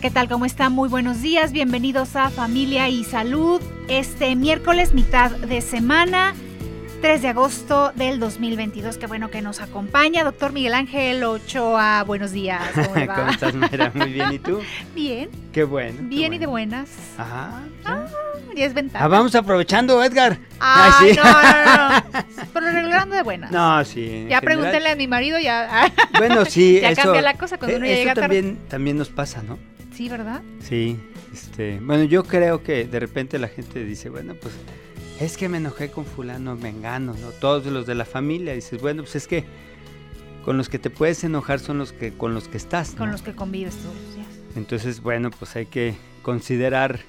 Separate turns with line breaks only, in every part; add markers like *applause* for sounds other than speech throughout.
Hola, ¿qué tal? ¿Cómo están? Muy buenos días. Bienvenidos a Familia y Salud. Este miércoles, mitad de semana, 3 de agosto del 2022. Qué bueno que nos acompaña. Doctor Miguel Ángel Ochoa, buenos días.
¿Cómo, *laughs* estás, Mayra? Muy bien. ¿Y tú? *laughs*
Bien.
Qué bueno.
Bien y de buenas.
Ajá.
Ah, y es ventaja.
Ah, vamos aprovechando, Edgar.
Ay, *laughs* no, no, no. Pero arreglando de buenas.
No, sí.
Ya pregúntenle a mi marido, ya.
Bueno, sí.
ya
eso,
cambia la cosa cuando uno ya
eso
llega
también, también nos pasa, ¿no?
Sí, ¿verdad?
Sí. Este, bueno, yo creo que de repente la gente dice, bueno, pues es que me enojé con fulano, mengano, ¿no? Todos los de la familia. dices, bueno, pues es que con los que te puedes enojar son los que con los que estás. ¿no?
Con los que convives todos los días.
Entonces, bueno, pues hay que considerar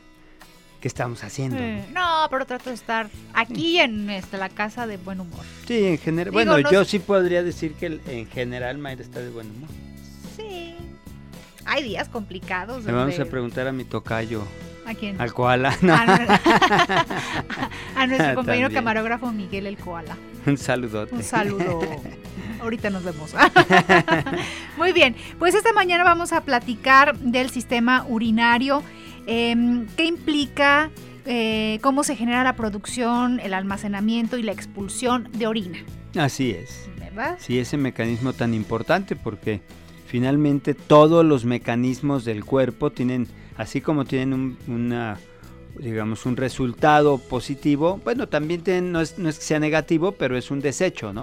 qué estamos haciendo.
Eh, no, pero trato de estar aquí en este, la casa de buen humor.
Sí, en general. Bueno,
no
yo sí podría decir que en general Mayra está de buen humor.
Hay días complicados.
Le vamos
donde-
a preguntar a mi tocayo,
¿A quién?
al koala. No, *laughs*
A, nue- *laughs* a nuestro compañero
También.
camarógrafo Miguel el Koala.
un saludote.
Un saludo. *laughs* Ahorita nos vemos. Muy bien, pues esta mañana vamos a platicar del sistema urinario. em, ¿Qué implica? eh, cómo se genera la producción, el almacenamiento y la expulsión de orina,
Así es.
¿verdad?
Sí, ese mecanismo tan importante porque finalmente todos los mecanismos del cuerpo tienen, así como tienen un, una, digamos, un resultado positivo, bueno, también tienen, no, es, no es que sea negativo, pero es un desecho, ¿no?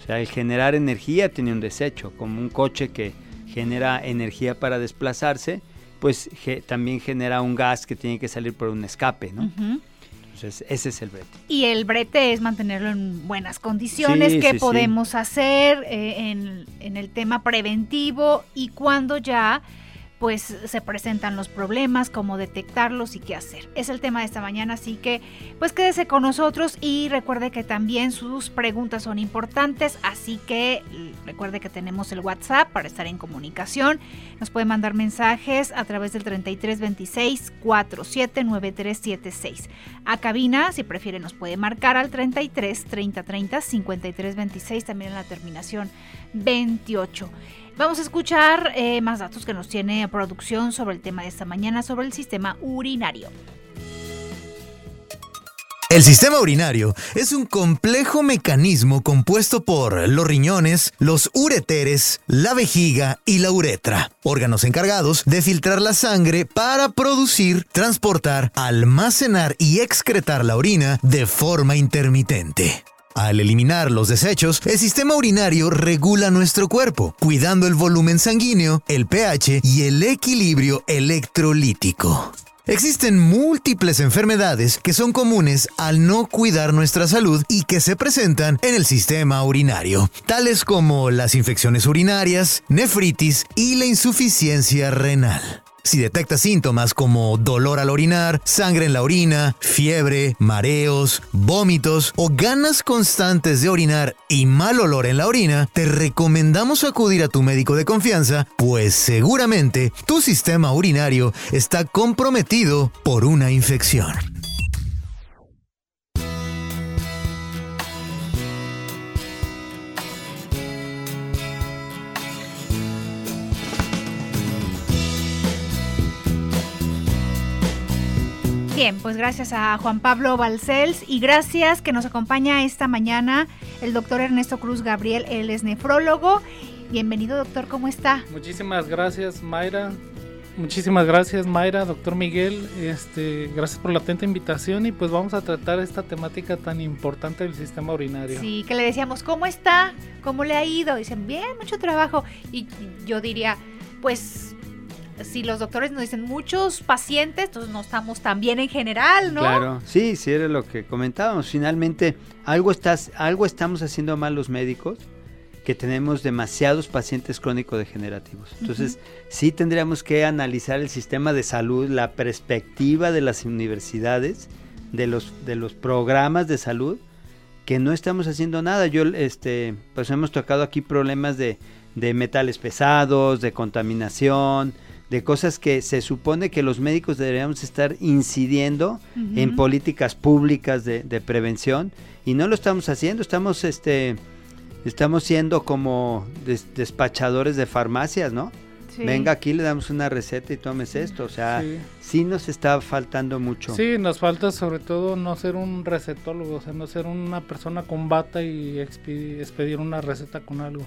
O sea, el generar energía tiene un desecho, como un coche que genera energía para desplazarse, pues ge- también genera un gas que tiene que salir por un escape, ¿no? Entonces, ese es el brete.
Y el brete es mantenerlo en buenas condiciones.
Sí,
¿Qué
sí, sí.
podemos hacer eh, en, en el tema preventivo y cuando ya pues se presentan los problemas, cómo detectarlos y qué hacer? Es el tema de esta mañana, así que pues quédese con nosotros y recuerde que también sus preguntas son importantes, así que recuerde que tenemos el WhatsApp para estar en comunicación. Nos puede mandar mensajes a través del 3326 479376 a cabina, si prefiere nos puede marcar al 33 30 30 53 26, también en la terminación 28. Vamos a escuchar eh, más datos que nos tiene producción sobre el tema de esta mañana, sobre el sistema urinario.
El sistema urinario es un complejo mecanismo compuesto por los riñones, los ureteres, la vejiga y la uretra, órganos encargados de filtrar la sangre para producir, transportar, almacenar y excretar la orina de forma intermitente. Al eliminar los desechos, el sistema urinario regula nuestro cuerpo, cuidando el volumen sanguíneo, el pH y el equilibrio electrolítico. Existen múltiples enfermedades que son comunes al no cuidar nuestra salud y que se presentan en el sistema urinario, tales como las infecciones urinarias, nefritis y la insuficiencia renal. Si detecta síntomas como dolor al orinar, sangre en la orina, fiebre, mareos, vómitos o ganas constantes de orinar y mal olor en la orina, te recomendamos acudir a tu médico de confianza, pues seguramente tu sistema urinario está comprometido por una infección.
Bien, pues gracias a Juan Pablo Balcells y gracias que nos acompaña esta mañana el doctor Ernesto Cruz Gabriel, él es nefrólogo. Bienvenido doctor, ¿cómo está?
Muchísimas gracias, Mayra. Muchísimas gracias, Mayra, doctor Miguel. Este, gracias por la atenta invitación y pues vamos a tratar esta temática tan importante del sistema urinario.
Sí, que le decíamos, ¿cómo está? ¿Cómo le ha ido? Dicen, bien, mucho trabajo. Y yo diría, pues, si los doctores nos dicen muchos pacientes, entonces no estamos tan bien en general, ¿no?
Claro, sí, sí era lo que comentábamos. Finalmente, algo, estás, algo estamos haciendo mal los médicos que tenemos demasiados pacientes crónico-degenerativos. Entonces, sí tendríamos que analizar el sistema de salud, la perspectiva de las universidades, de los, de los programas de salud, que no estamos haciendo nada. Yo, este, pues hemos tocado aquí problemas de, de metales pesados, de contaminación, de cosas que se supone que los médicos deberíamos estar incidiendo en políticas públicas de, de, prevención y no lo estamos haciendo, estamos este estamos siendo como despachadores de farmacias, ¿no? Venga, aquí le damos una receta y tomes esto. O sea, sí. nos está faltando mucho.
Sí, nos falta sobre todo no ser un recetólogo, o sea, no ser una persona con bata y expedir una receta con algo.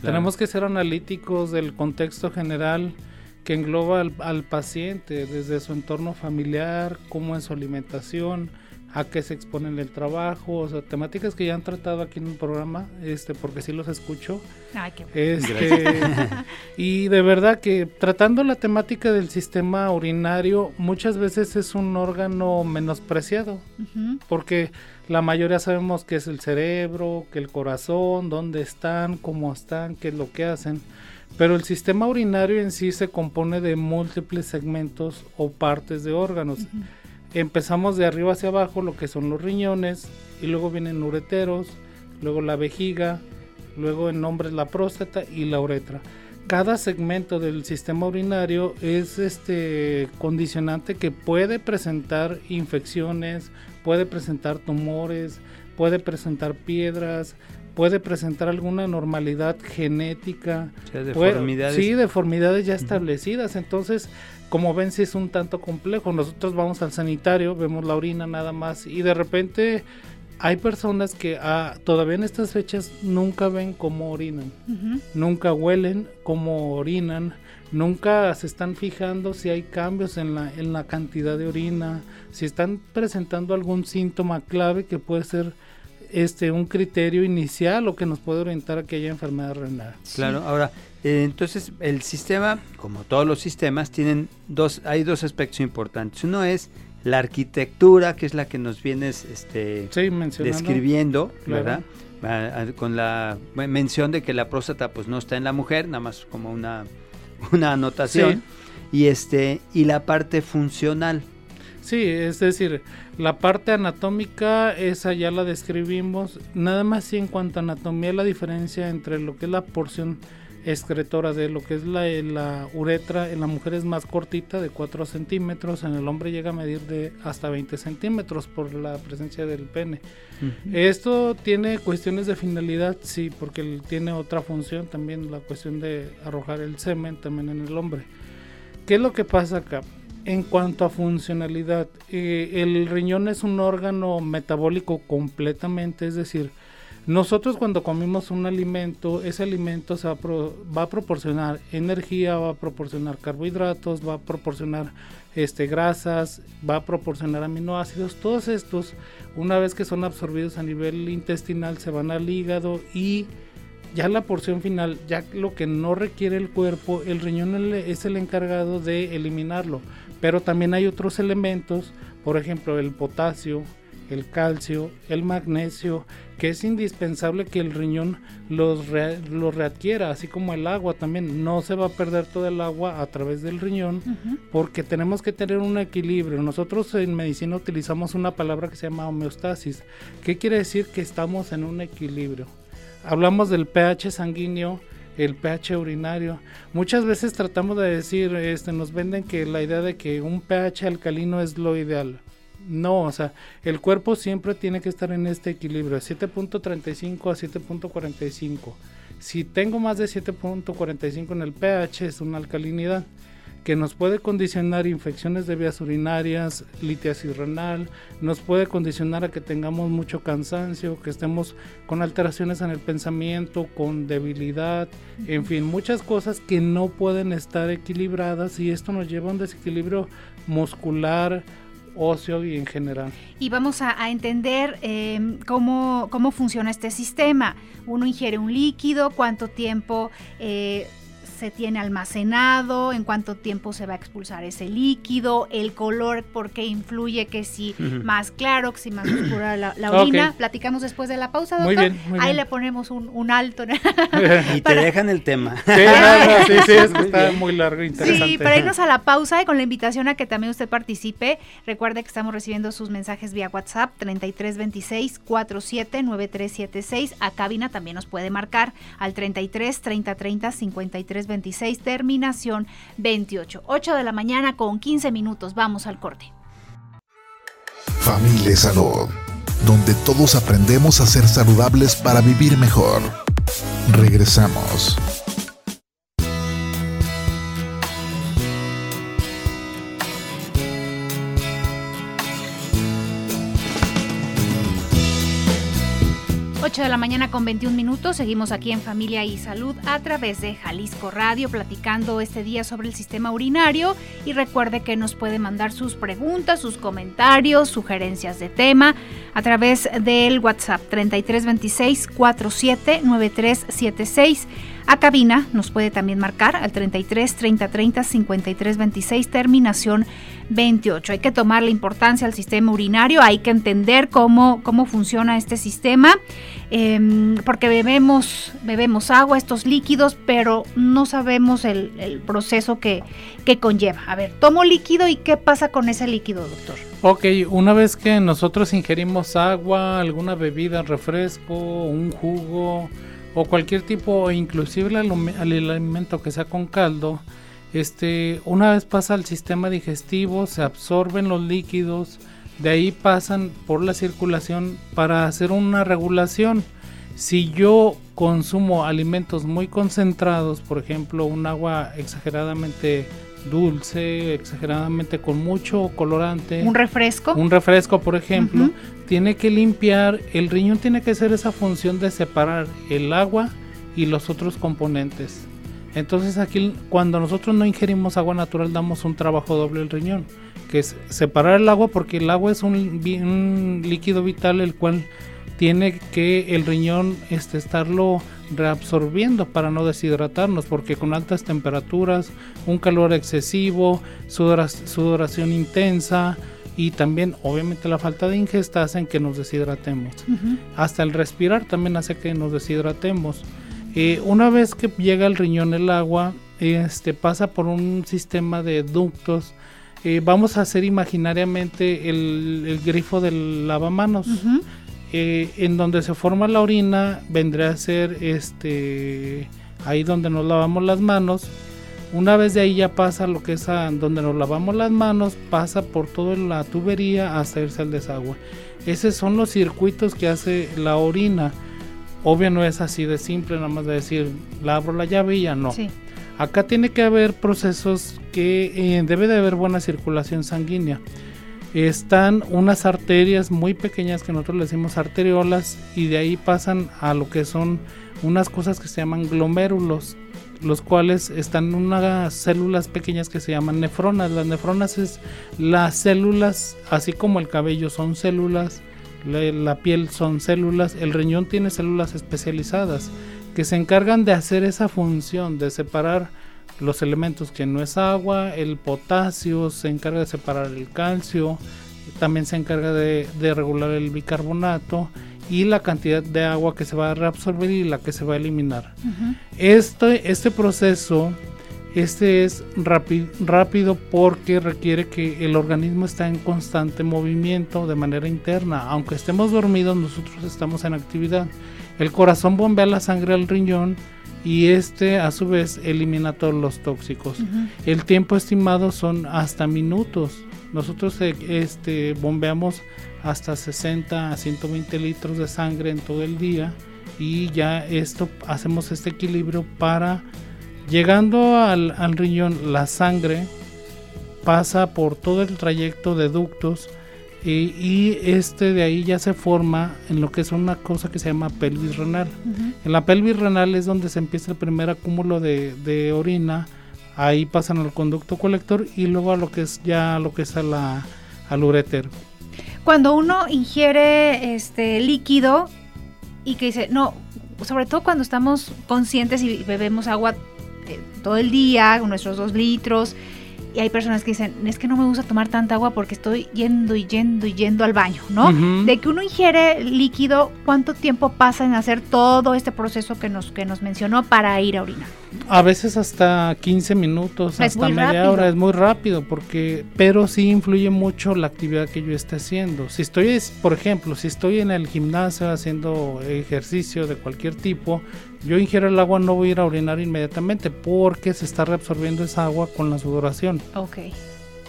Tenemos que ser analíticos del contexto general que engloba al, paciente, desde su entorno familiar, cómo es su alimentación, a qué se expone en el trabajo, o sea, temáticas que ya han tratado aquí en el programa, este, porque sí los escucho.
Ay, qué
este, y de verdad que tratando la temática del sistema urinario, muchas veces es un órgano menospreciado, porque la mayoría sabemos que es el cerebro, que el corazón, dónde están, cómo están, qué es lo que hacen. Pero el sistema urinario en sí se compone de múltiples segmentos o partes de órganos empezamos de arriba hacia abajo, lo que son los riñones, y luego vienen ureteros, luego la vejiga, luego en hombres la próstata y la uretra. Cada segmento del sistema urinario es este condicionante que puede presentar infecciones, puede presentar tumores, puede presentar piedras, puede presentar alguna normalidad genética.
deformidades.
sí, deformidades ya establecidas. Entonces, como ven, si es un tanto complejo. Nosotros vamos al sanitario, vemos la orina nada más y de repente hay personas que ah, todavía en estas fechas nunca ven cómo orinan, nunca huelen cómo orinan, nunca se están fijando si hay cambios en la, en la cantidad de orina, si están presentando algún síntoma clave que puede ser este un criterio inicial o que nos puede orientar a que haya enfermedad renal.
Claro, ahora eh, entonces, el sistema, como todos los sistemas, tienen dos, hay dos aspectos importantes. Uno es la arquitectura, que es la que nos vienes este, describiendo, ¿verdad? Con la mención de que la próstata pues no está en la mujer, nada más como una, *laughs* una anotación. Y este, y la parte funcional.
Sí, es decir, la parte anatómica, esa ya la describimos. Nada más sí en cuanto a anatomía, la diferencia entre lo que es la porción excretora de lo que es la, la, uretra en la mujer es más cortita de 4 centímetros, en el hombre llega a medir de hasta 20 centímetros por la presencia del pene. Esto tiene cuestiones de finalidad, sí, porque tiene otra función también, la cuestión de arrojar el semen también en el hombre. ¿Qué es lo que pasa acá? En cuanto a funcionalidad, eh, el riñón es un órgano metabólico completamente, es decir, nosotros cuando comimos un alimento, ese alimento se va, a proporcionar energía, va a proporcionar carbohidratos, va a proporcionar este, grasas, va a proporcionar aminoácidos. Todos estos, una vez que son absorbidos a nivel intestinal, se van al hígado y ya la porción final, ya lo que no requiere el cuerpo, el riñón es el encargado de eliminarlo. Pero también hay otros elementos, por ejemplo el potasio, el calcio, el magnesio, que es indispensable que el riñón los, readquiera, así como el agua también. No se va a perder todo el agua a través del riñón porque tenemos que tener un equilibrio. Nosotros en medicina utilizamos una palabra que se llama homeostasis. ¿Qué quiere decir? Que estamos en un equilibrio. Hablamos del pH sanguíneo, el pH urinario. Muchas veces tratamos de decir, este, nos venden que la idea de que un pH alcalino es lo ideal. No, o sea, el cuerpo siempre tiene que estar en este equilibrio, 7.35 a 7.45. Si tengo más de 7.45 en el pH es una alcalinidad que nos puede condicionar infecciones de vías urinarias, litiasis renal, nos puede condicionar a que tengamos mucho cansancio, que estemos con alteraciones en el pensamiento, con debilidad, en fin, muchas cosas que no pueden estar equilibradas y esto nos lleva a un desequilibrio muscular, ocio y en general.
Y vamos a, entender em, cómo, cómo funciona este sistema. Uno ingiere un líquido, cuánto tiempo... Eh, se tiene almacenado, en cuánto tiempo se va a expulsar ese líquido, el color, porque influye que si más claro, que si más oscura la, orina. Platicamos después de la pausa, doctor. Muy bien, Ahí le ponemos un, alto. *laughs*
y te dejan el tema.
Sí, *laughs* sí, es que está muy largo e interesante.
Sí, para irnos a la pausa y con la invitación a que también usted participe, recuerde que estamos recibiendo sus mensajes vía WhatsApp 3326 479376. A cabina también nos puede marcar al 33 30 30 53 26, terminación 28. 8 de la mañana con 15 minutos. Vamos al corte.
Familia Salud, donde todos aprendemos a ser saludables para vivir mejor. Regresamos.
8 de la mañana con 21 minutos. Seguimos aquí en Familia y Salud a través de Jalisco Radio, platicando este día sobre el sistema urinario. Y recuerde que nos puede mandar sus preguntas, sus comentarios, sugerencias de tema a través del WhatsApp 3326 479376. A cabina nos puede también marcar al 33 30 30 53 26, terminación 28. Hay que tomar la importancia al sistema urinario, hay que entender cómo, cómo funciona este sistema, em, porque bebemos, bebemos agua, estos líquidos, pero no sabemos el, proceso que, que conlleva. A ver, tomo líquido y qué pasa con ese líquido, doctor.
Ok, una vez que nosotros ingerimos agua, alguna bebida, refresco, un jugo, o cualquier tipo, inclusive el, alimento que sea con caldo, este, una vez pasa al sistema digestivo, se absorben los líquidos, de ahí pasan por la circulación para hacer una regulación. Si yo consumo alimentos muy concentrados, por ejemplo, un agua exageradamente dulce, exageradamente con mucho colorante.
Un refresco.
Un refresco, por ejemplo, tiene que limpiar, el riñón tiene que hacer esa función de separar el agua y los otros componentes. Entonces aquí cuando nosotros no ingerimos agua natural damos un trabajo doble el riñón, que es separar el agua porque el agua es un, un líquido vital el cual tiene que el riñón este, estarlo reabsorbiendo para no deshidratarnos, porque con altas temperaturas, un calor excesivo, sudoración intensa y también obviamente la falta de ingesta hacen que nos deshidratemos. Hasta el respirar también hace que nos deshidratemos. Eh, una vez que llega al riñón el agua, este pasa por un sistema de ductos. Eh, vamos a hacer imaginariamente el, grifo del lavamanos. Eh, en donde se forma la orina vendría a ser este ahí donde nos lavamos las manos. Una vez de ahí ya pasa lo que es donde nos lavamos las manos pasa por toda la tubería hasta irse al desagüe. Esos son los circuitos que hace la orina. Obvio no es así de simple nada más de decir la abro la llave y ya no acá tiene que haber procesos que eh, debe de haber buena circulación sanguínea están unas arterias muy pequeñas que nosotros le decimos arteriolas y de ahí pasan a lo que son unas cosas que se llaman glomérulos los cuales están unas células pequeñas que se llaman nefronas. Las nefronas es las células, así como el cabello son células, la, piel son células, el riñón tiene células especializadas que se encargan de hacer esa función de separar los elementos que no es agua, el potasio se encarga de separar el calcio, también se encarga de, regular el bicarbonato y la cantidad de agua que se va a reabsorber y la que se va a eliminar. este, este proceso este es rápido porque requiere que el organismo esté en constante movimiento de manera interna. Aunque estemos dormidos, nosotros estamos en actividad. El corazón bombea la sangre al riñón y este a su vez elimina todos los tóxicos. El tiempo estimado son hasta minutos. Nosotros eh, este, bombeamos hasta 60 a 120 litros de sangre en todo el día y ya esto hacemos este equilibrio para llegando al, al riñón la sangre pasa por todo el trayecto de ductos y este de ahí ya se forma en lo que es una cosa que se llama pelvis renal. En la pelvis renal es donde se empieza el primer acúmulo de, orina, ahí pasan al conducto colector y luego a lo que es ya lo que es a la, al uréter.
Cuando uno ingiere este líquido y que dice, no, sobre todo cuando estamos conscientes y bebemos agua eh, todo el día, nuestros dos litros. Y hay personas que dicen, es que no me gusta tomar tanta agua porque estoy yendo y yendo y yendo al baño, ¿no? De que uno ingiere líquido, ¿cuánto tiempo pasa en hacer todo este proceso que nos, que nos mencionó para ir a orinar?
A veces hasta 15 minutos, hasta media hora, es muy rápido, porque, pero sí influye mucho la actividad que yo esté haciendo. Si estoy, por ejemplo, si estoy en el gimnasio haciendo ejercicio de cualquier tipo, yo ingiero el agua, no voy a ir a orinar inmediatamente porque se está reabsorbiendo esa agua con la sudoración.
Ok.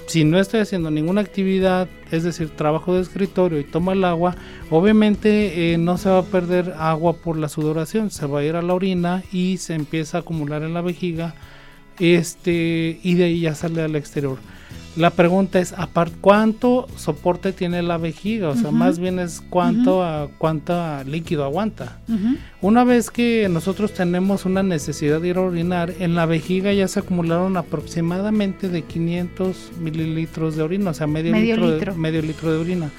Si no estoy haciendo ninguna actividad, es decir, trabajo de escritorio y tomo el agua, obviamente eh, no se va a perder agua por la sudoración, se va a ir a la orina y se empieza a acumular en la vejiga este, y de ahí ya sale al exterior. La pregunta es, aparte, ¿cuánto soporte tiene la vejiga? O sea, más bien es cuánto, a, cuánto líquido aguanta. Una vez que nosotros tenemos una necesidad de ir a orinar, en la vejiga ya se acumularon aproximadamente de 500 mililitros de orina, o sea, medio, litro, medio litro de orina.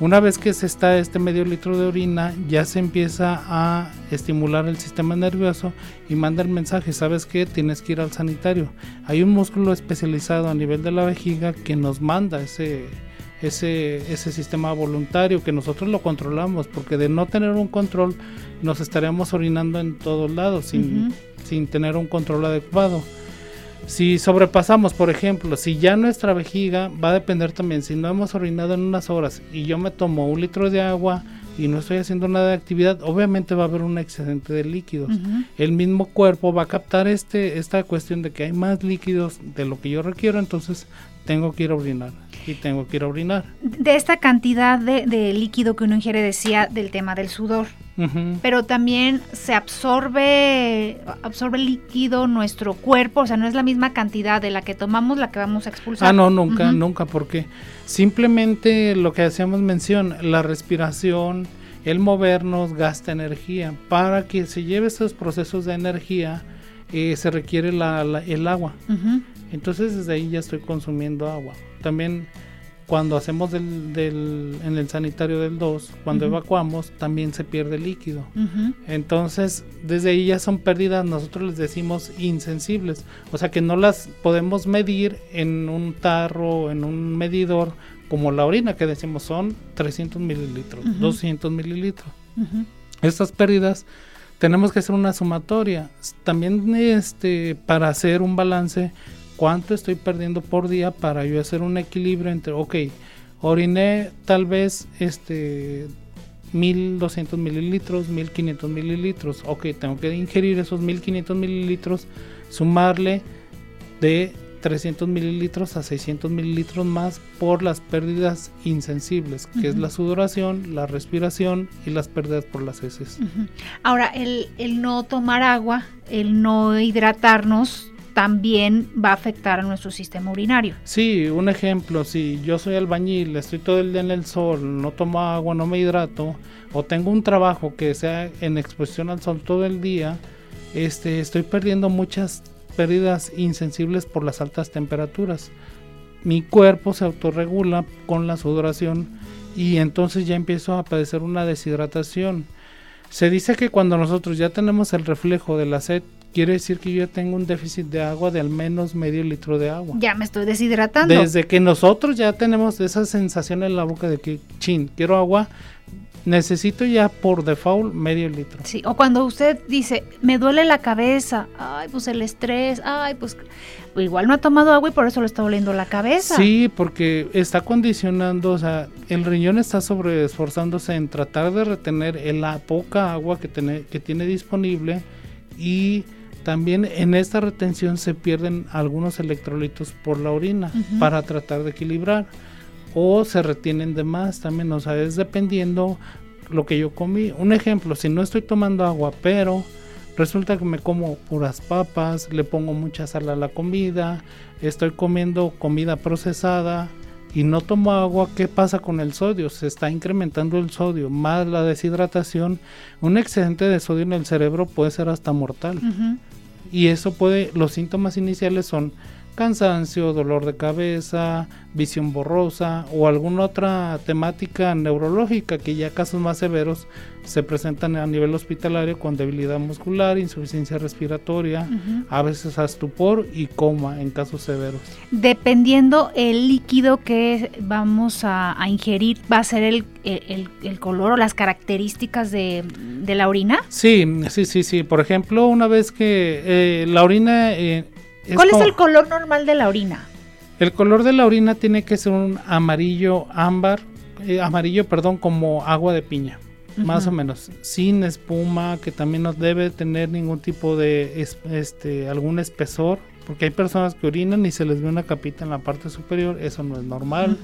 Una vez que se está este medio litro de orina, ya se empieza a estimular el sistema nervioso y manda el mensaje, ¿sabes qué? Tienes que ir al sanitario. Hay un músculo especializado a nivel de la vejiga que nos manda ese, ese, ese sistema voluntario que nosotros lo controlamos, porque de no tener un control nos estaríamos orinando en todos lados sin, sin tener un control adecuado. Si sobrepasamos, por ejemplo, si ya nuestra vejiga va a depender también, si no hemos orinado en unas horas y yo me tomo un litro de agua y no estoy haciendo nada de actividad, obviamente va a haber un excedente de líquidos. El mismo cuerpo va a captar este, esta cuestión de que hay más líquidos de lo que yo requiero, entonces tengo que ir a orinar y tengo que ir a orinar.
De esta cantidad de, de líquido que uno ingiere decía del tema del sudor pero también se absorbe, absorbe líquido nuestro cuerpo, o sea, no es la misma cantidad de la que tomamos la que vamos a expulsar.
Ah, no, nunca, nunca, porque simplemente lo que hacíamos mención, la respiración, el movernos gasta energía. Para que se lleve estos procesos de energía, eh, se requiere la, el agua. Entonces desde ahí ya estoy consumiendo agua. También cuando hacemos del, en el sanitario del 2, cuando evacuamos, también se pierde líquido. Entonces, desde ahí ya son pérdidas, nosotros les decimos insensibles. O sea que no las podemos medir en un tarro, en un medidor, como la orina, que decimos son 300 mililitros, 200 mililitros. Estas pérdidas tenemos que hacer una sumatoria. También este, para hacer un balance cuánto estoy perdiendo por día para yo hacer un equilibrio entre, ok, oriné tal vez este 1200 mililitros, 1500 mililitros, ok, tengo que ingerir esos 1500 mililitros, sumarle de 300 mililitros a 600 mililitros más por las pérdidas insensibles, que es la sudoración, la respiración y las pérdidas por las heces.
Ahora, el, el no tomar agua, el no hidratarnos, también va a afectar a nuestro sistema urinario.
Sí, un ejemplo, si yo soy albañil, estoy todo el día en el sol, no tomo agua, no me hidrato, o tengo un trabajo que sea en exposición al sol todo el día, este, estoy perdiendo muchas pérdidas insensibles por las altas temperaturas. Mi cuerpo se autorregula con la sudoración y entonces ya empiezo a padecer una deshidratación. Se dice que cuando nosotros ya tenemos el reflejo de la sed quiere decir que yo tengo un déficit de agua de al menos medio litro de agua.
Ya me estoy deshidratando.
Desde que nosotros ya tenemos esa sensación en la boca de que, chin, quiero agua, necesito ya por default medio litro.
Sí, o cuando usted dice, me duele la cabeza, ay, pues el estrés, ay, pues igual no ha tomado agua y por eso le está doliendo la cabeza.
Sí, porque está condicionando, o sea, el riñón está sobre esforzándose en tratar de retener la poca agua que, que tiene disponible y también en esta retención se pierden algunos electrolitos por la orina para tratar de equilibrar o se retienen de más también, o sea, es dependiendo lo que yo comí. Un ejemplo, si no estoy tomando agua, pero resulta que me como puras papas, le pongo mucha sal a la comida, estoy comiendo comida procesada y no tomo agua, ¿qué pasa con el sodio? Se está incrementando el sodio, más la deshidratación. Un excedente de sodio en el cerebro puede ser hasta mortal y eso puede, los síntomas iniciales son cansancio, dolor de cabeza, visión borrosa o alguna otra temática neurológica que ya casos más severos se presentan a nivel hospitalario con debilidad muscular, insuficiencia respiratoria, a veces estupor y coma en casos severos.
Dependiendo el líquido que vamos a, ingerir, ¿va a ser el, el, color o las características de, la orina?
Sí, sí, sí, sí. Por ejemplo, una vez que eh, la orina...
Eh, ¿Cuál es el color normal de la orina?
El color de la orina tiene que ser un amarillo ámbar, eh, amarillo, perdón, como agua de piña, más o menos, sin espuma, que también no debe tener ningún tipo de, este, algún espesor, porque hay personas que orinan y se les ve una capita en la parte superior, eso no es normal.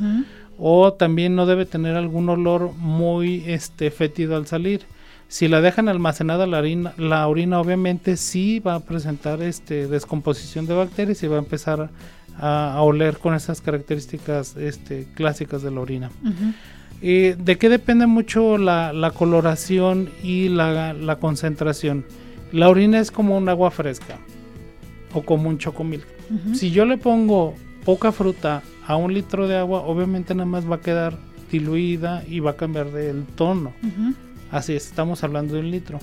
O también no debe tener algún olor muy este, fétido al salir. Si la dejan almacenada la orina, la orina obviamente sí va a presentar este, descomposición de bacterias y va a empezar a, oler con esas características este, clásicas de la orina. ¿De qué depende mucho la, coloración y la, concentración? La orina es como un agua fresca o como un chocomil. Si yo le pongo poca fruta a un litro de agua, obviamente nada más va a quedar diluida y va a cambiar del tono. Así es, estamos hablando de un litro.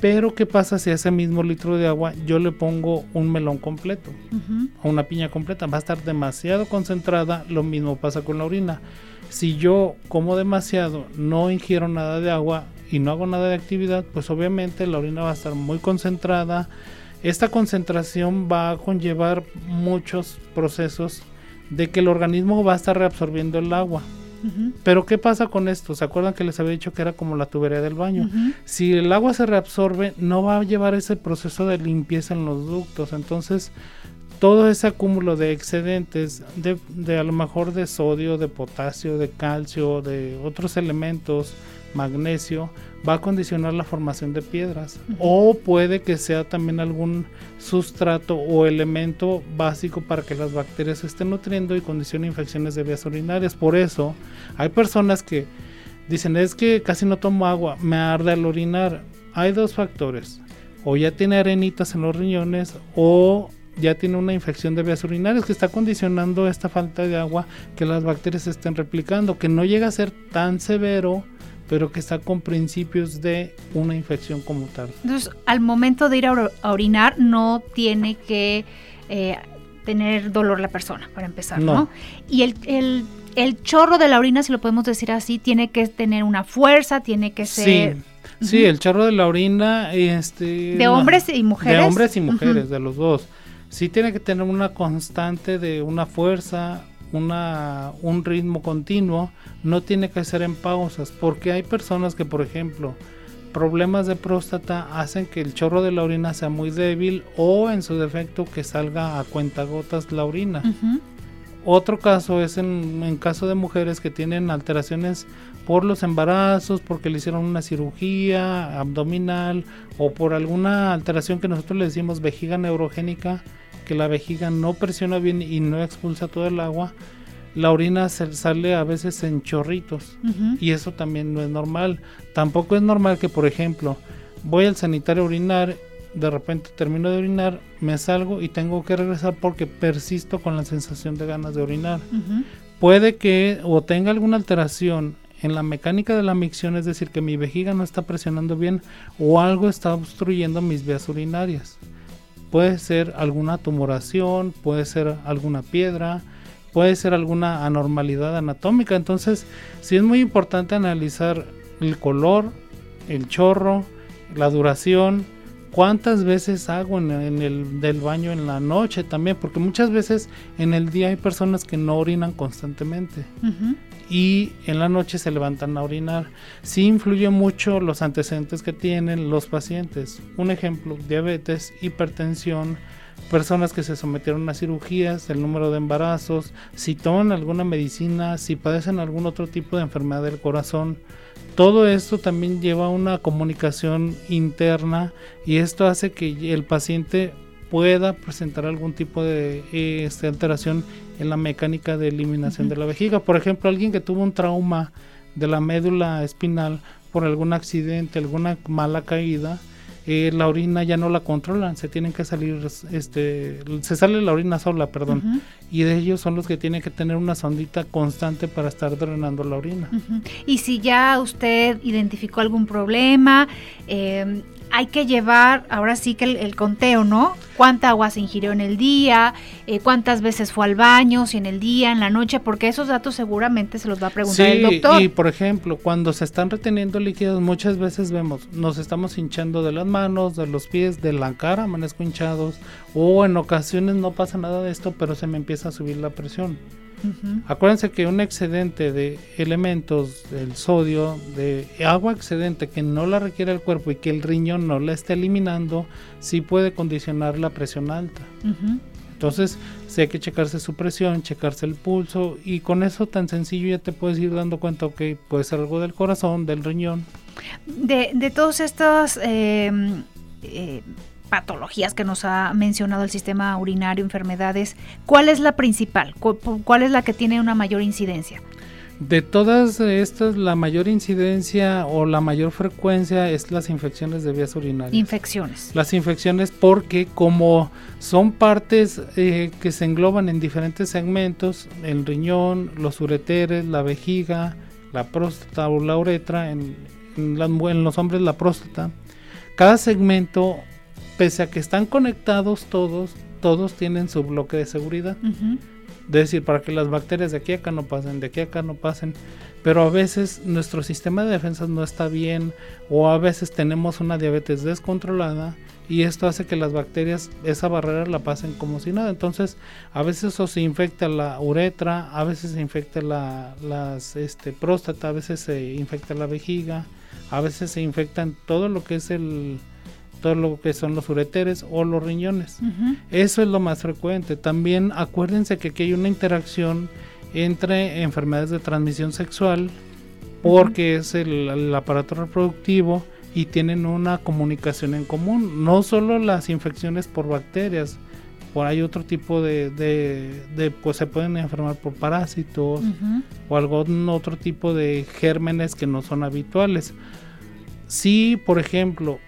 Pero ¿qué pasa si a ese mismo litro de agua yo le pongo un melón completo o una piña completa? Va a estar demasiado concentrada, lo mismo pasa con la orina. Si yo como demasiado, no ingiero nada de agua y no hago nada de actividad, pues obviamente la orina va a estar muy concentrada. Esta concentración va a conllevar muchos procesos de que el organismo va a estar reabsorbiendo el agua. Pero ¿qué pasa con esto? ¿Se acuerdan que les había dicho que era como la tubería del baño? Si el agua se reabsorbe, no va a llevar ese proceso de limpieza en los ductos. Entonces, todo ese acúmulo de excedentes, de, de a lo mejor de sodio, de potasio, de calcio, de otros elementos, magnesio, va a condicionar la formación de piedras. O puede que sea también algún sustrato o elemento básico para que las bacterias se estén nutriendo y condicione infecciones de vías urinarias. Por eso hay personas que dicen es que casi no tomo agua, me arde al orinar. Hay dos factores. O ya tiene arenitas en los riñones o ya tiene una infección de vías urinarias que está condicionando esta falta de agua que las bacterias estén replicando, que no llega a ser tan severo pero que está con principios de una infección como tal.
Entonces, al momento de ir a, orinar, no tiene que eh, tener dolor la persona, para empezar, ¿no? Y el, el, chorro de la orina, si lo podemos decir así, tiene que tener una fuerza, tiene que ser...
Sí, sí el chorro de la orina... Este,
de hombres y mujeres.
De hombres y mujeres, de los dos. Sí tiene que tener una constante de una fuerza, una, un ritmo continuo, no tiene que ser en pausas, porque hay personas que, por ejemplo, problemas de próstata hacen que el chorro de la orina sea muy débil o en su defecto que salga a cuentagotas la orina. Otro caso es en, en, caso de mujeres que tienen alteraciones por los embarazos, porque le hicieron una cirugía abdominal o por alguna alteración que nosotros le decimos vejiga neurogénica, que la vejiga no presiona bien y no expulsa todo el agua, la orina se sale a veces en chorritos y eso también no es normal. Tampoco es normal que, por ejemplo, voy al sanitario a orinar, de repente termino de orinar, me salgo y tengo que regresar porque persisto con la sensación de ganas de orinar. Puede que o tenga alguna alteración en la mecánica de la micción, es decir, que mi vejiga no está presionando bien o algo está obstruyendo mis vías urinarias. Puede ser alguna tumoración, puede ser alguna piedra, puede ser alguna anormalidad anatómica. Entonces, sí es muy importante analizar el color, el chorro, la duración, cuántas veces hago en, el del baño en la noche también, porque muchas veces en el día hay personas que no orinan constantemente y en la noche se levantan a orinar. Sí influye mucho los antecedentes que tienen los pacientes. Un ejemplo, diabetes, hipertensión, personas que se sometieron a cirugías, el número de embarazos, si toman alguna medicina, si padecen algún otro tipo de enfermedad del corazón. Todo esto también lleva a una comunicación interna y esto hace que el paciente pueda presentar algún tipo de este, alteración en la mecánica de eliminación de la vejiga. Por ejemplo, alguien que tuvo un trauma de la médula espinal por algún accidente, alguna mala caída, eh, la orina ya no la controlan, se tienen que salir, este, se sale la orina sola, perdón, y de ellos son los que tienen que tener una sondita constante para estar drenando la orina.
Y si ya usted identificó algún problema, eh, hay que llevar ahora sí que el, conteo, ¿no? Cuánta agua se ingirió en el día, eh, cuántas veces fue al baño, si en el día, en la noche, porque esos datos seguramente se los va a preguntar el doctor.
Y por ejemplo, cuando se están reteniendo líquidos, muchas veces vemos, nos estamos hinchando de las manos, de los pies, de la cara, amanezco hinchados, o en ocasiones no pasa nada de esto, pero se me empieza a subir la presión. Acuérdense que un excedente de elementos del sodio, de agua excedente que no la requiere el cuerpo y que el riñón no la está eliminando, sí puede condicionar la presión alta. Entonces, sí hay que checarse su presión, checarse el pulso y con eso tan sencillo ya te puedes ir dando cuenta, que puede ser algo del corazón, del riñón.
De, de todos estos eh, eh, patologías que nos ha mencionado el sistema urinario, enfermedades, ¿cuál es la principal? ¿Cuál es la que tiene una mayor incidencia?
De todas estas, la mayor incidencia o la mayor frecuencia es las infecciones de vías urinarias.
Infecciones.
Las infecciones porque como son partes eh, que se engloban en diferentes segmentos, el riñón, los ureteres, la vejiga, la próstata o la uretra, en, en los hombres la próstata, cada segmento pese a que están conectados todos, todos tienen su bloque de seguridad. Es decir, para que las bacterias de aquí a acá no pasen, de aquí a acá no pasen. Pero a veces nuestro sistema de defensas no está bien o a veces tenemos una diabetes descontrolada y esto hace que las bacterias esa barrera la pasen como si nada. Entonces, a veces eso se infecta la uretra, a veces se infecta la las, este, próstata, a veces se infecta la vejiga, a veces se infectan todo lo que es el, todo lo que son los ureteres o los riñones. Eso es lo más frecuente. También acuérdense que aquí hay una interacción entre enfermedades de transmisión sexual, porque es el, aparato reproductivo y tienen una comunicación en común. No solo las infecciones por bacterias, por hay otro tipo de, de, pues se pueden enfermar por parásitos o algún otro tipo de gérmenes que no son habituales. Si, por ejemplo,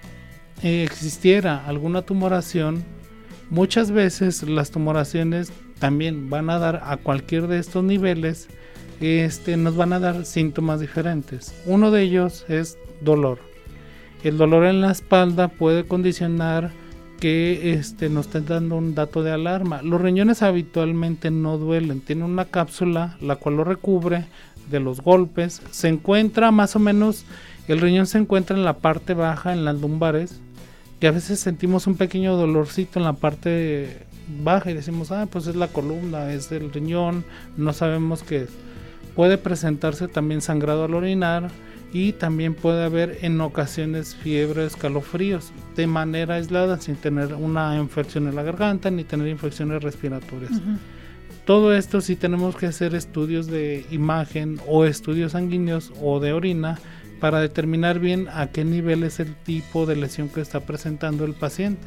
existiera alguna tumoración, muchas veces las tumoraciones también van a dar a cualquier de estos niveles, este, nos van a dar síntomas diferentes. Uno de ellos es dolor. El dolor en la espalda puede condicionar que este, nos esté dando un dato de alarma. Los riñones habitualmente no duelen, tienen una cápsula la cual lo recubre de los golpes. Se encuentra más o menos, el riñón se encuentra en la parte baja, en las lumbares, que a veces sentimos un pequeño dolorcito en la parte baja y decimos, ah, pues es la columna, es el riñón, no sabemos qué es. Puede presentarse también sangrado al orinar y también puede haber en ocasiones fiebre, escalofríos, de manera aislada, sin tener una infección en la garganta ni tener infecciones respiratorias. Todo esto sí tenemos que hacer estudios de imagen o estudios sanguíneos o de orina para determinar bien a qué nivel es el tipo de lesión que está presentando el paciente.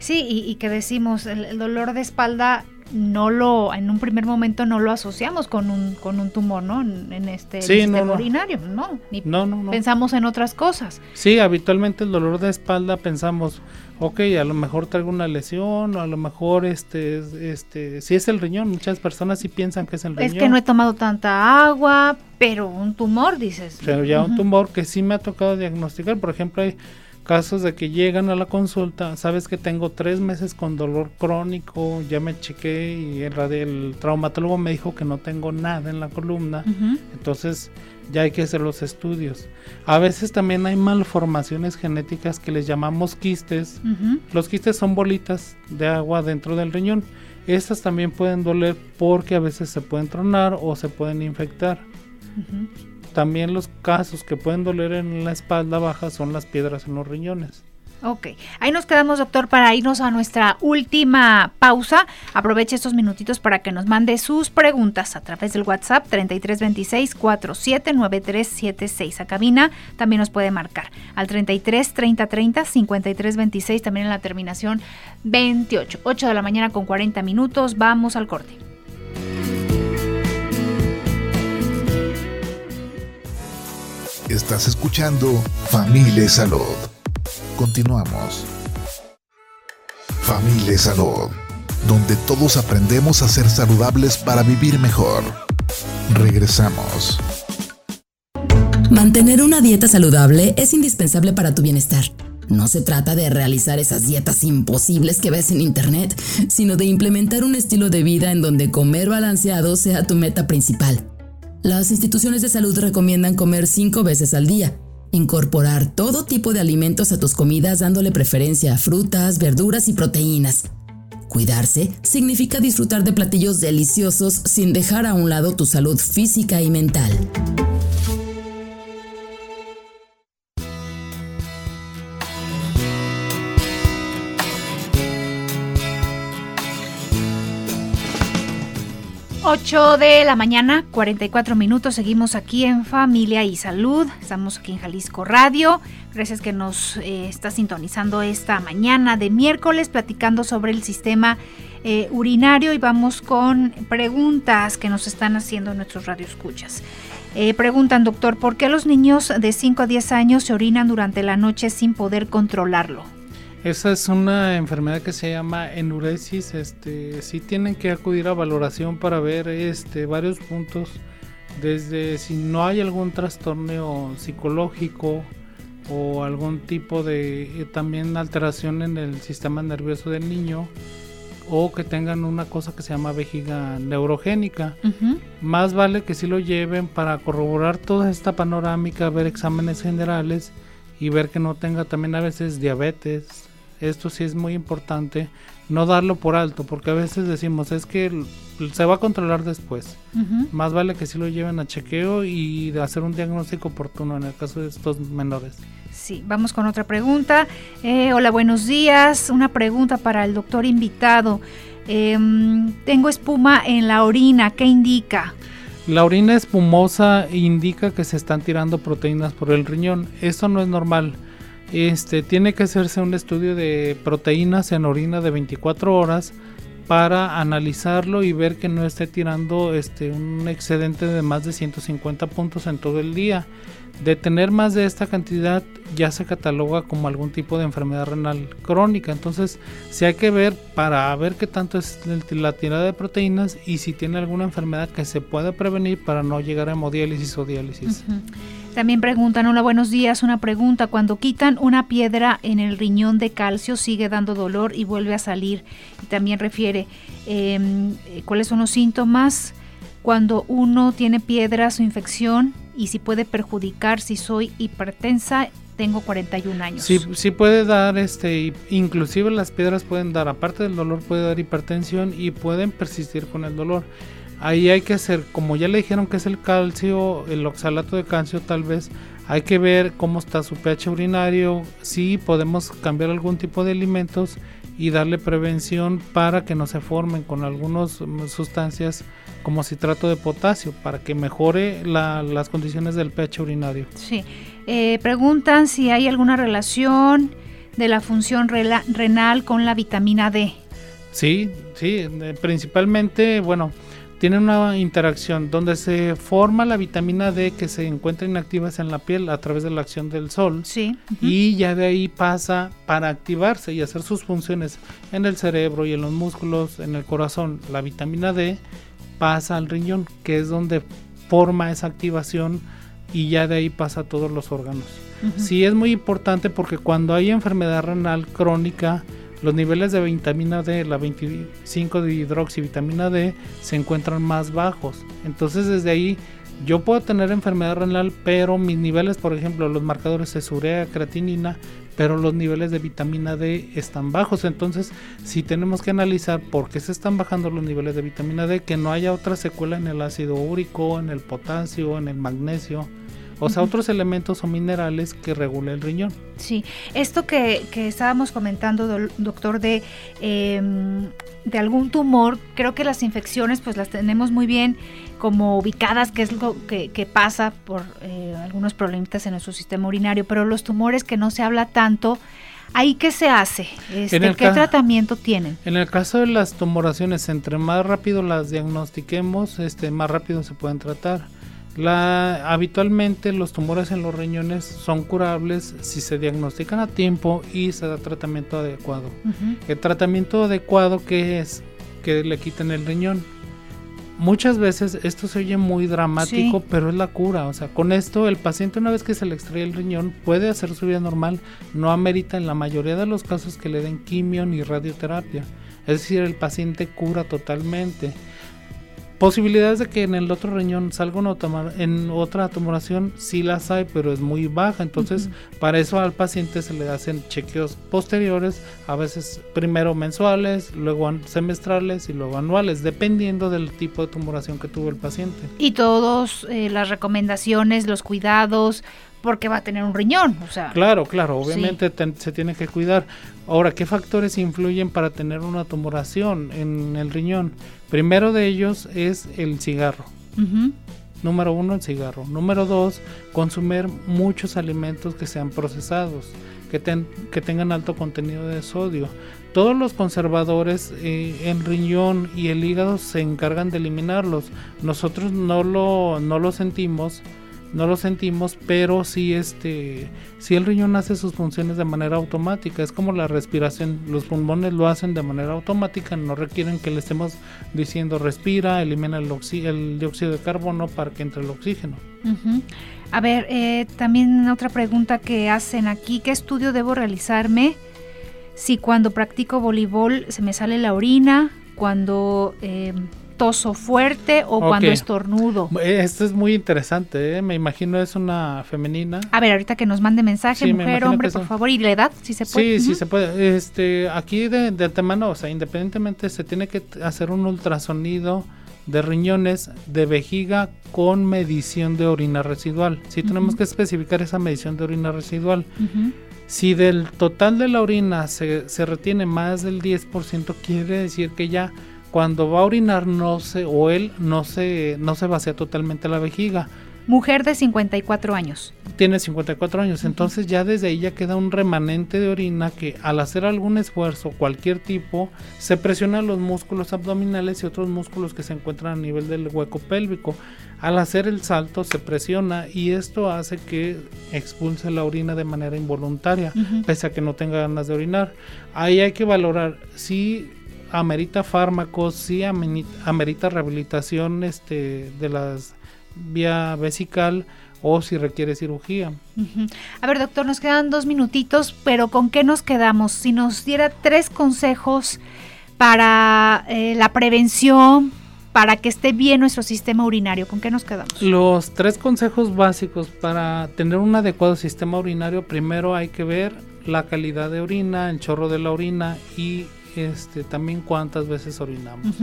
Sí, y, que decimos, el, dolor de espalda no lo, en un primer momento no lo asociamos con un, con un tumor, ¿no? En, este sistema urinario, ¿no?
no, no, no.
Pensamos en otras cosas.
Sí, habitualmente el dolor de espalda pensamos, ok, a lo mejor traigo una lesión, o a lo mejor este, este, si es el riñón, muchas personas sí piensan que es el riñón.
Es que no he tomado tanta agua, pero un tumor, dices.
Pero ya un tumor que sí me ha tocado diagnosticar, por ejemplo, hay casos de que llegan a la consulta, sabes que tengo tres meses con dolor crónico, ya me chequé y el, el traumatólogo me dijo que no tengo nada en la columna, entonces ya hay que hacer los estudios. A veces también hay malformaciones genéticas que les llamamos quistes. Los quistes son bolitas de agua dentro del riñón. Estas también pueden doler porque a veces se pueden tronar o se pueden infectar. También los casos que pueden doler en la espalda baja son las piedras en los riñones.
Ok, ahí nos quedamos, doctor, para irnos a nuestra última pausa. Aproveche estos minutitos para que nos mande sus preguntas a través del WhatsApp 3326 479376. A cabina también nos puede marcar al 33 30 30 53 26, también en la terminación 28. 8 de la mañana con 40 minutos. Vamos al corte.
Estás escuchando Familia Salud Continuamos. Familia Salud, donde todos aprendemos a ser saludables para vivir mejor. Regresamos.
Mantener una dieta saludable es indispensable para tu bienestar. No se trata de realizar esas dietas imposibles que ves en internet, sino de implementar un estilo de vida en donde comer balanceado sea tu meta principal. Las instituciones de salud recomiendan comer cinco veces al día, incorporar todo tipo de alimentos a tus comidas dándole preferencia a frutas, verduras y proteínas. Cuidarse significa disfrutar de platillos deliciosos sin dejar a un lado tu salud física y mental.
8 de la mañana, 44 minutos. Seguimos aquí en Familia y Salud. Estamos aquí en Jalisco Radio. Gracias que nos eh, está sintonizando esta mañana de miércoles platicando sobre el sistema eh, urinario y vamos con preguntas que nos están haciendo nuestros radioescuchas. Eh, preguntan, doctor, ¿por qué los niños de 5 a 10 años se orinan durante la noche sin poder controlarlo?
Esa es una enfermedad que se llama enuresis. Este, sí tienen que acudir a valoración para ver este, varios puntos, desde si no hay algún trastorno psicológico o algún tipo de eh, también alteración en el sistema nervioso del niño o que tengan una cosa que se llama vejiga neurogénica. Más vale que si lo lleven para corroborar toda esta panorámica, ver exámenes generales y ver que no tenga también a veces diabetes, esto sí es muy importante, no darlo por alto, porque a veces decimos, es que se va a controlar después. Más vale que sí lo lleven a chequeo y de hacer un diagnóstico oportuno en el caso de estos menores.
Sí, vamos con otra pregunta. Eh, hola, buenos días. Una pregunta para el doctor invitado. Em, tengo espuma en la orina, ¿qué indica?
La orina espumosa indica que se están tirando proteínas por el riñón. Esto no es normal este, tiene que hacerse un estudio de proteínas en orina de 24 horas para analizarlo y ver que no esté tirando este, un excedente de más de 150 puntos en todo el día. De tener más de esta cantidad ya se cataloga como algún tipo de enfermedad renal crónica. Entonces, si hay que ver para ver qué tanto es la tirada de proteínas y si tiene alguna enfermedad que se pueda prevenir para no llegar a hemodiálisis o diálisis.
También preguntan, hola, buenos días, una pregunta, cuando quitan una piedra en el riñón de calcio sigue dando dolor y vuelve a salir. Y también refiere em, eh, cuáles son los síntomas cuando uno tiene piedras o infección y si puede perjudicar si soy hipertensa tengo 41 años.
Sí, sí puede dar, este, inclusive las piedras pueden dar, aparte del dolor, puede dar hipertensión y pueden persistir con el dolor. Ahí hay que hacer, como ya le dijeron que es el calcio, el oxalato de calcio tal vez, hay que ver cómo está su pH urinario, si podemos cambiar algún tipo de alimentos y darle prevención para que no se formen con algunas mm, sustancias como citrato de potasio para que mejore las condiciones del pH urinario.
Sí, eh, preguntan si hay alguna relación de la función renal con la vitamina D.
Sí, sí, eh, principalmente, bueno, tiene una interacción donde se forma la vitamina D que se encuentra inactivas en la piel a través de la acción del sol.
Sí.
Y ya de ahí pasa para activarse y hacer sus funciones en el cerebro y en los músculos, en el corazón. La vitamina D pasa al riñón, que es donde forma esa activación y ya de ahí pasa a todos los órganos. Sí es muy importante porque cuando hay enfermedad renal crónica, los niveles de vitamina D, la 25 de hidroxivitamina D, se encuentran más bajos. Entonces desde ahí yo puedo tener enfermedad renal, pero mis niveles, por ejemplo, los marcadores de urea, creatinina, pero los niveles de vitamina D están bajos. Entonces, si tenemos que analizar por qué se están bajando los niveles de vitamina D, que no haya otra secuela en el ácido úrico, en el potasio, en el magnesio, o sea, otros elementos o minerales que regula el riñón.
Sí, esto que, estábamos comentando, doctor, de, em, de algún tumor, creo que las infecciones pues las tenemos muy bien como ubicadas, que es lo que, pasa por eh, algunos problemitas en nuestro sistema urinario, pero los tumores que no se habla tanto, ¿Ahí qué se hace? Este, ¿Qué tratamiento tienen?
En el caso de las tumoraciones, entre más rápido las diagnostiquemos, este, más rápido se pueden tratar La, habitualmente los tumores en los riñones son curables si se diagnostican a tiempo y se da tratamiento adecuado. El tratamiento adecuado que es que le quiten el riñón. Muchas veces esto se oye muy dramático, pero es la cura. O sea, con esto el paciente una vez que se le extrae el riñón puede hacer su vida normal. No amerita en la mayoría de los casos que le den quimio ni radioterapia. Es decir, el paciente cura totalmente. Posibilidades de que en el otro riñón salga una en otra tumoración, sí las hay, pero es muy baja. Entonces, para eso al paciente se le hacen chequeos posteriores, a veces primero mensuales, luego semestrales y luego anuales, dependiendo del tipo de tumoración que tuvo el paciente.
Y todas eh, las recomendaciones, los cuidados, porque va a tener un riñón, o sea.
Claro, claro, obviamente se tiene que cuidar. Ahora, ¿qué factores influyen para tener una tumoración en el riñón? Primero de ellos es el cigarro. Número uno, el cigarro. Número dos, consumir muchos alimentos que sean procesados, que, que tengan alto contenido de sodio. Todos los conservadores, eh, el riñón y el hígado se encargan de eliminarlos. Nosotros no lo, no lo sentimos no lo sentimos, pero sí este, si el riñón hace sus funciones de manera automática, es como la respiración, los pulmones lo hacen de manera automática, no requieren que le estemos diciendo respira, elimina el, el dióxido de carbono para que entre el oxígeno.
A ver, eh, también otra pregunta que hacen aquí, ¿qué estudio debo realizarme si cuando practico voleibol se me sale la orina, cuando... Eh, toso fuerte o cuando estornudo.
Esto es muy interesante, ¿eh? me imagino es una femenina.
A ver, ahorita que nos mande mensaje, mujer, hombre, por favor, y la edad, si se puede.
Sí, sí se puede. Este, aquí de, de antemano, o sea, independientemente se tiene que hacer un ultrasonido de riñones, de vejiga con medición de orina residual. Sí tenemos que especificar esa medición de orina residual. Si del total de la orina se, se retiene más del 10%, quiere decir que ya cuando va a orinar no se o él no se no se vacía totalmente la vejiga.
Mujer de 54 años.
Tiene 54 años, entonces ya desde ahí ya queda un remanente de orina que al hacer algún esfuerzo, cualquier tipo, se presionan los músculos abdominales y otros músculos que se encuentran a nivel del hueco pélvico. Al hacer el salto se presiona y esto hace que expulse la orina de manera involuntaria, pese a que no tenga ganas de orinar. Ahí hay que valorar si amerita fármacos, sí amerita rehabilitación este, de la vía vesical o si requiere cirugía.
A ver, doctor, nos quedan dos minutitos, pero ¿con qué nos quedamos? Si nos diera tres consejos para eh, la prevención, para que esté bien nuestro sistema urinario, ¿con qué nos quedamos?
Los tres consejos básicos para tener un adecuado sistema urinario, primero hay que ver la calidad de orina, el chorro de la orina y este, también cuántas veces orinamos.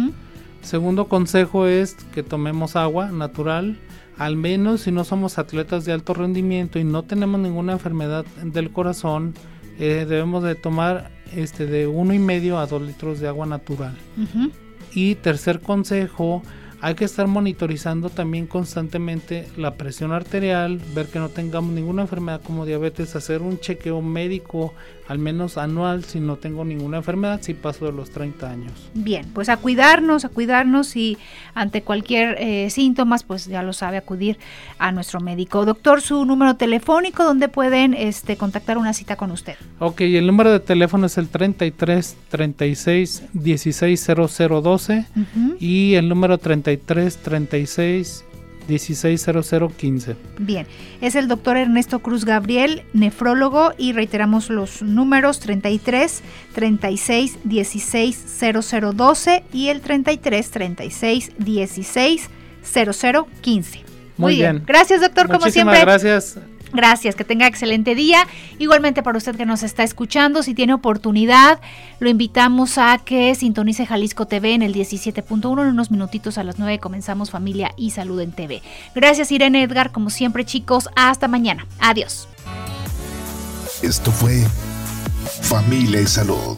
Segundo consejo es que tomemos agua natural, al menos si no somos atletas de alto rendimiento y no tenemos ninguna enfermedad del corazón, eh, debemos de tomar este, de uno y medio a dos litros de agua natural. Y tercer consejo, hay que estar monitorizando también constantemente la presión arterial, ver que no tengamos ninguna enfermedad como diabetes, hacer un chequeo médico al menos anual si no tengo ninguna enfermedad, si paso de los 30 años.
Bien, pues a cuidarnos, a cuidarnos y ante cualquier eh, síntomas, pues ya lo sabe, acudir a nuestro médico. Doctor, su número telefónico donde pueden este, contactar una cita con usted.
Ok, el número de teléfono es el 33 36 16 0012 y el número 33 36 160015.
Bien, es el doctor Ernesto Cruz Gabriel, nefrólogo, y reiteramos los números 33 36 16 0012 y el 33 36 16 0015. Muy, bien. Gracias, doctor, como siempre.
Gracias.
Gracias, que tenga excelente día. Igualmente para usted que nos está escuchando, si tiene oportunidad, lo invitamos a que sintonice Jalisco TV en el 17.1. En unos minutitos a las 9 comenzamos Familia y Salud en TV. Gracias Irene Edgar, como siempre chicos, hasta mañana. Adiós.
Esto fue Familia y Salud